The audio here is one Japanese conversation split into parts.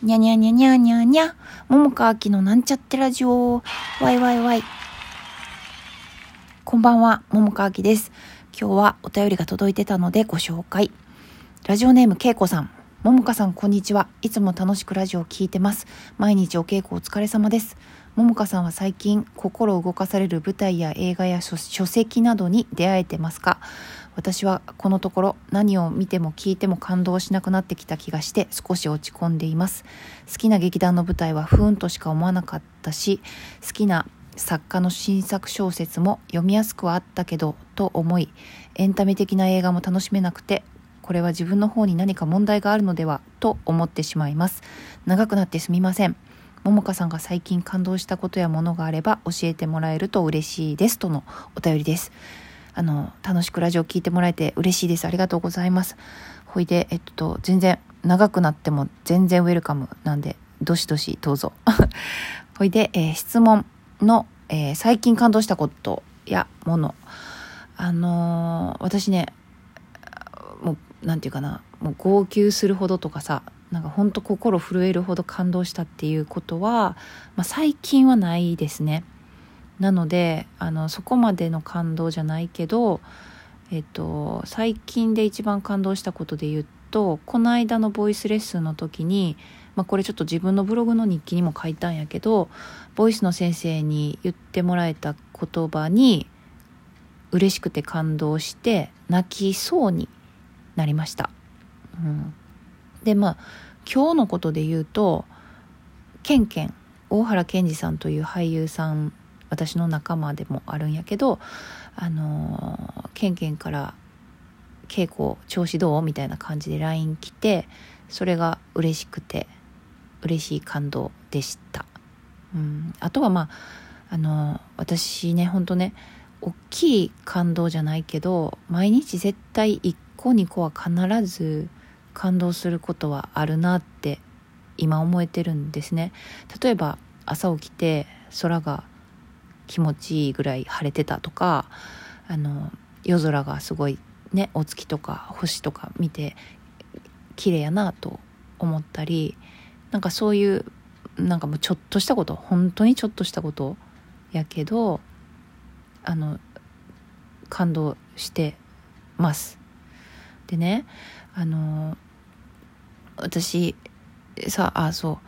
にゃにゃにゃにゃにゃにゃ。桃川きのなんちゃってラジオ。わいわいわい。こんばんは、桃川きです。今日はお便りが届いてたのでご紹介。ラジオネームけいこさん。桃香さん、こんにちは。いつも楽しくラジオを聴いてます。毎日お稽古お疲れ様です。桃香さんは最近、心を動かされる舞台や映画や書籍などに出会えてますか？私はこのところ何を見ても聞いても感動しなくなってきた気がして少し落ち込んでいます。好きな劇団の舞台は不運としか思わなかったし好きな作家の新作小説も読みやすくはあったけどと思いエンタメ的な映画も楽しめなくてこれは自分の方に何か問題があるのではと思ってしまいます。長くなってすみません。桃香さんが最近感動したことやものがあれば教えてもらえると嬉しいですとのお便りです。あの、楽しくラジオ聞いてもらえて嬉しいです。ありがとうございます。ほいで、えっと、全然、長くなっても全然ウェルカムなんで、どしどしどうぞ。ほいで、えー、質問の、えー、最近感動したことやもの。あのー、私ね、もう、なんていうかな、もう号泣するほどとかさ、なんかほんと心震えるほど感動したっていうことは、まあ、最近はないですね。なのであのそこまでの感動じゃないけど、えっと、最近で一番感動したことで言うとこの間のボイスレッスンの時に、まあ、これちょっと自分のブログの日記にも書いたんやけどボイスの先生に言ってもらえた言葉に嬉しくて感動して泣きそうになりました。うん、でまあ今日のことで言うとケンケン大原健二さんという俳優さん私の仲間でもあるんやけどあのケンケンから「稽古調子どう?」みたいな感じで LINE 来てそれが嬉しくて嬉しい感動でした。うん、あとはまああの私ねほんとね大きい感動じゃないけど毎日絶対1個2個は必ず感動することはあるなって今思えてるんですね例えば朝起きて空が気持ちいいぐらい晴れてたとかあの夜空がすごいねお月とか星とか見て綺麗やなと思ったりなんかそういうなんかもうちょっとしたこと本当にちょっとしたことやけどあの感動してます。でねあの私さあそう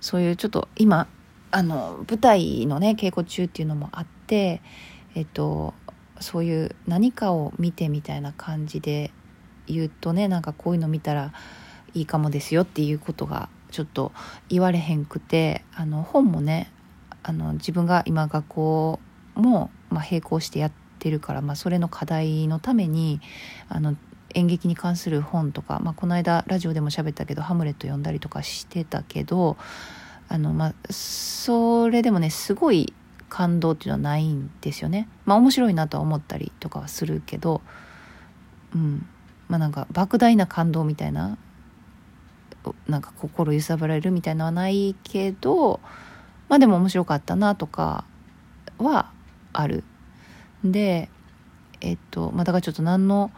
そういうちょっと今あの舞台のね稽古中っていうのもあってえっとそういう何かを見てみたいな感じで言うとねなんかこういうの見たらいいかもですよっていうことがちょっと言われへんくてあの本もねあの自分が今学校も、まあ、並行してやってるから、まあ、それの課題のためにあの演劇に関する本とか、まあ、この間ラジオでも喋ったけど「ハムレット」読んだりとかしてたけどあのまあそれでもねすごい感動っていうのはないんですよね。まあ面白いなとは思ったりとかはするけどうん。まあなんか莫大な感動みたいななんか心揺さぶられるみたいのはないけどまあでも面白かったなとかはある。でえっとまあだからちょっと何の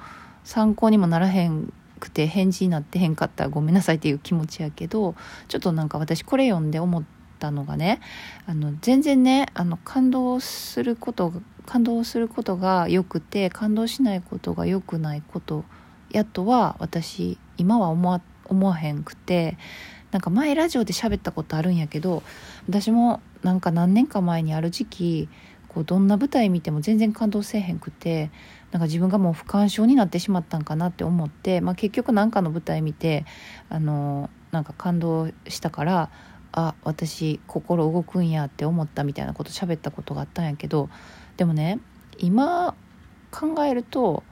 参考にもならへんくて返事になってへんかったらごめんなさいっていう気持ちやけどちょっとなんか私これ読んで思ったのがねあの全然ねあの感動すること感動することが良くて感動しないことが良くないことやとは私今は思わ思わへんくてなんか前ラジオで喋ったことあるんやけど私もなんか何年か前にある時期こうどんな舞台見ても全然感動せえへんくてなんか自分がもう不感症になってしまったんかなって思って、まあ、結局何かの舞台見てあのなんか感動したからあ私心動くんやって思ったみたいなこと喋ったことがあったんやけどでもね今考えると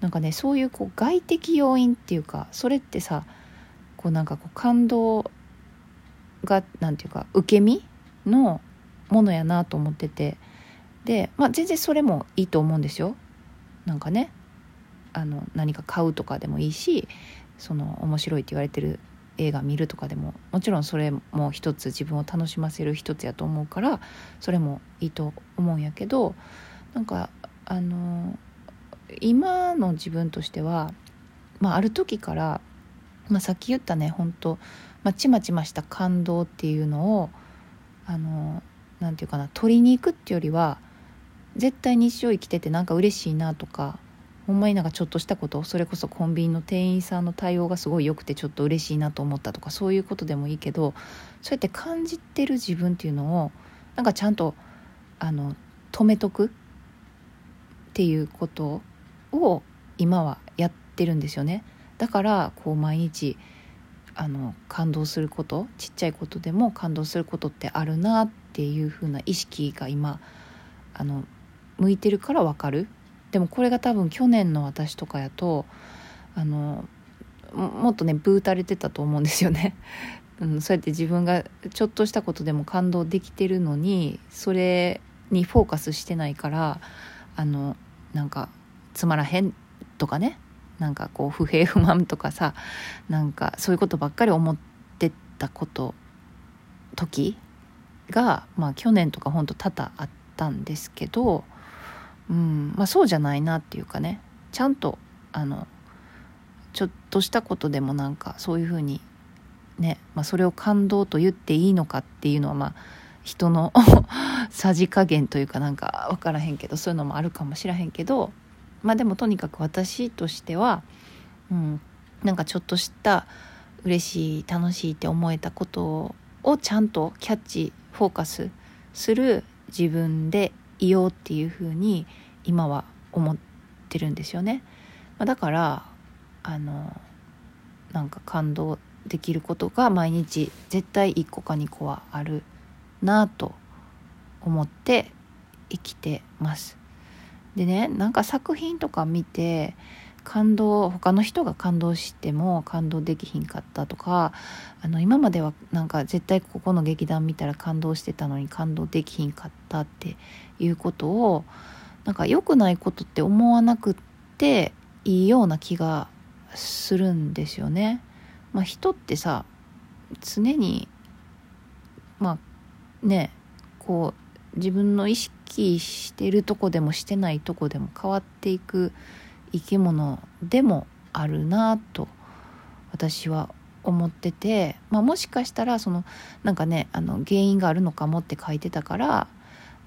なんかねそういうこう外的要因っていうかそれってさこうなんかこう感動がなんていうか受け身のものやなと思っててで、まあ、全然それもいいと思うんですよ。なんかねあの何か買うとかでもいいしその面白いって言われてる映画見るとかでももちろんそれも一つ自分を楽しませる一つやと思うからそれもいいと思うんやけどなんかあの今の自分としては、まあ、ある時から、まあ、さっき言ったね本当まあ、ちまちました感動っていうのをあのなんていうかな取りに行くっていうよりは絶対日常生きててなんか嬉しいなとかほんまになんかちょっとしたことそれこそコンビニの店員さんの対応がすごい良くてちょっと嬉しいなと思ったとかそういうことでもいいけどそうやって感じてる自分っていうのをなんかちゃんとあの止めとくっていうことを今はやってるんですよね。だからこう毎日あの感動することちっちゃいことでも感動することってあるなっていう風な意識が今あの向いてるから分かる？でもこれが多分去年の私とかやとあのもっとねブーたれてたと思うんですよね。うん、そうやって自分がちょっとしたことでも感動できてるのにそれにフォーカスしてないからあのなんかつまらへんとかねなんかこう不平不満とかさなんかそういうことばっかり思ってたこと時がまあ去年とかほんと多々あったんですけどうん。まあ、そうじゃないなっていうかね。ちゃんとあのちょっとしたことでもなんかそういうふうにね、まあ、それを感動と言っていいのかっていうのはまあ人の さじ加減というかなんか分からへんけどそういうのもあるかもしらへんけどまあでもとにかく私としては、うん、なんかちょっとした嬉しい楽しいって思えたことをちゃんとキャッチフォーカスする自分でいようっていうふうに今は思ってるんですよね。まあ、だからあのなんか感動できることが毎日絶対1個か2個はあるなと思って生きてます。でねなんか作品とか見て感動他の人が感動しても感動できひんかったとかあの今まではなんか絶対ここの劇団見たら感動してたのに感動できひんかったっていうことをなんか良くないことって思わなくっていいような気がするんですよね。まあ、人ってさ常にまあねこう自分の意識してるとこでもしてないとこでも変わっていく生き物でもあるなと私は思ってて、まあ、もしかしたらそのなんかねあの原因があるのかもって書いてたから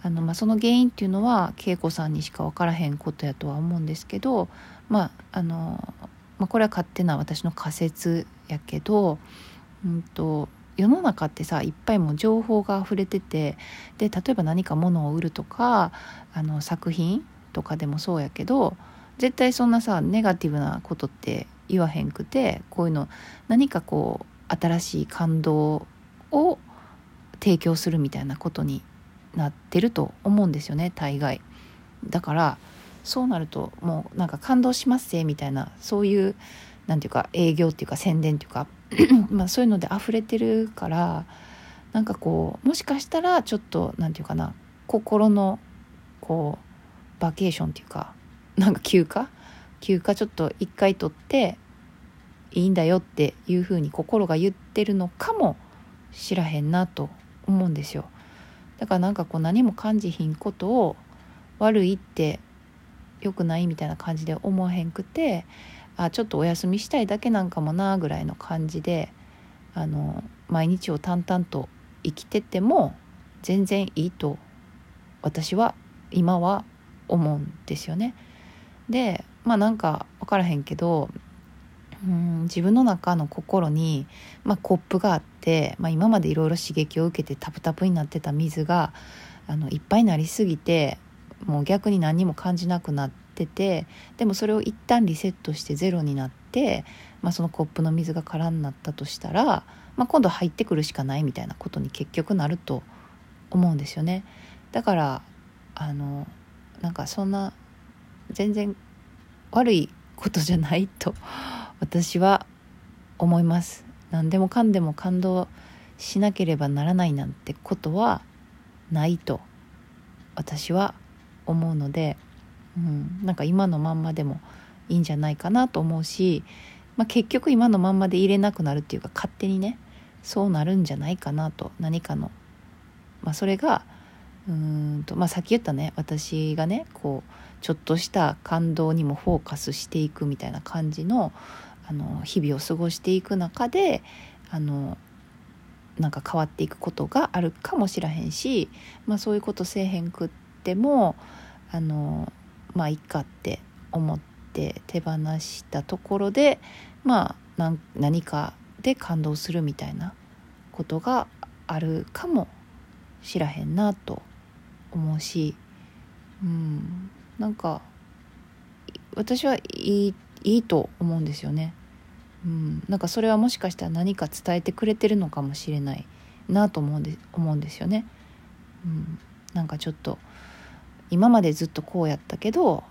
あの、まあ、その原因っていうのは恵子さんにしか分からへんことやとは思うんですけど、まああのまあ、これは勝手な私の仮説やけど、うんと、世の中ってさいっぱいも情報が溢れててで例えば何か物を売るとかあの作品とかでもそうやけど絶対そんなさネガティブなことって言わへんくてこういうの何かこう新しい感動を提供するみたいなことになってると思うんですよね大概。だからそうなるともうなんか感動しますぜみたいなそういうなんていうか営業っていうか宣伝っていうか まあそういうので溢れてるからなんかこうもしかしたらちょっとなんていうかな心のこうバケーションっていうかなんか休暇？休暇ちょっと一回取っていいんだよっていうふうに心が言ってるのかもしらへんなと思うんですよだからなんかこう何も感じひんことを悪いって良くないみたいな感じで思わへんくてあちょっとお休みしたいだけなんかもなぐらいの感じであの毎日を淡々と生きてても全然いいと私は今は思うんですよね。でまあなんか分からへんけどうん自分の中の心に、まあ、コップがあって、まあ、今までいろいろ刺激を受けてタプタプになってた水があのいっぱいになりすぎてもう逆に何にも感じなくなっててでもそれを一旦リセットしてゼロになって、まあ、そのコップの水が空になったとしたら、まあ、今度入ってくるしかないみたいなことに結局なると思うんですよね。だからあのなんかそんな全然悪いことじゃないと私は思います。何でもかんでも感動しなければならないなんてことはないと私は思うので、うん、なんか今のまんまでもいいんじゃないかなと思うし、まあ、結局今のまんまで入れなくなるっていうか勝手にねそうなるんじゃないかなと何かの、まあ、それがうんと、まあ、さっき言ったね私がねこうちょっとした感動にもフォーカスしていくみたいな感じのあの日々を過ごしていく中であのなんか変わっていくことがあるかもしらへんし、まあ、そういうことせえへんくってもあのまあいっかって思って手放したところでまあ何かで感動するみたいなことがあるかもしらへんなと思うしうんなんか私はいいいいと思うんですよね。うん、なんかそれはもしかしたら何か伝えてくれてるのかもしれないなと思うんで思うんですよね。うん、なんかちょっと今までずっとこうやったけど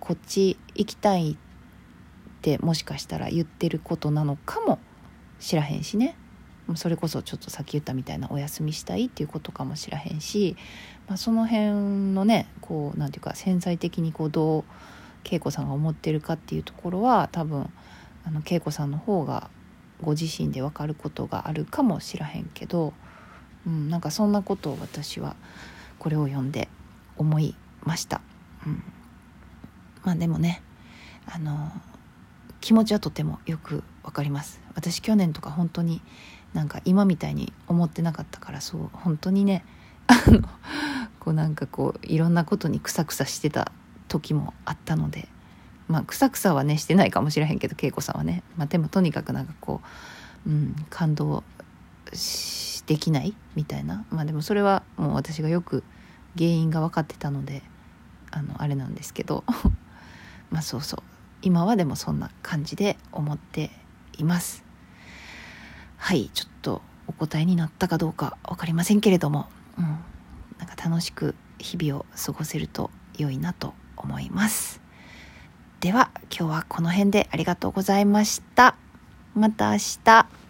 こっち行きたいってもしかしたら言ってることなのかもしらへんしねそれこそちょっとさっき言ったみたいなお休みしたいっていうことかもしらへんし、まあ、その辺のねこう何て言うか潜在的にこうどう恵子さんが思ってるかっていうところは多分あの恵子さんの方がご自身で分かることがあるかもしらへんけど、うん、なんかそんなことを私はこれを読んで思いました。うん、まあでもねあの気持ちはとてもよくわかります私去年とか本当になんか今みたいに思ってなかったからそう本当にねあのこうなんかこういろんなことにクサクサしてた時もあったのでまあクサクサはねしてないかもしれへんけど恵子さんはね、まあ、でもとにかくなんかこう、うん、感動できないみたいなまあでもそれはもう私がよく原因が分かってたのであのあれなんですけど まあそうそう今はでもそんな感じで思っています。はいちょっとお答えになったかどうか分かりませんけれども、うん、なんか楽しく日々を過ごせると良いなと思います。では今日はこの辺でありがとうございました。また明日。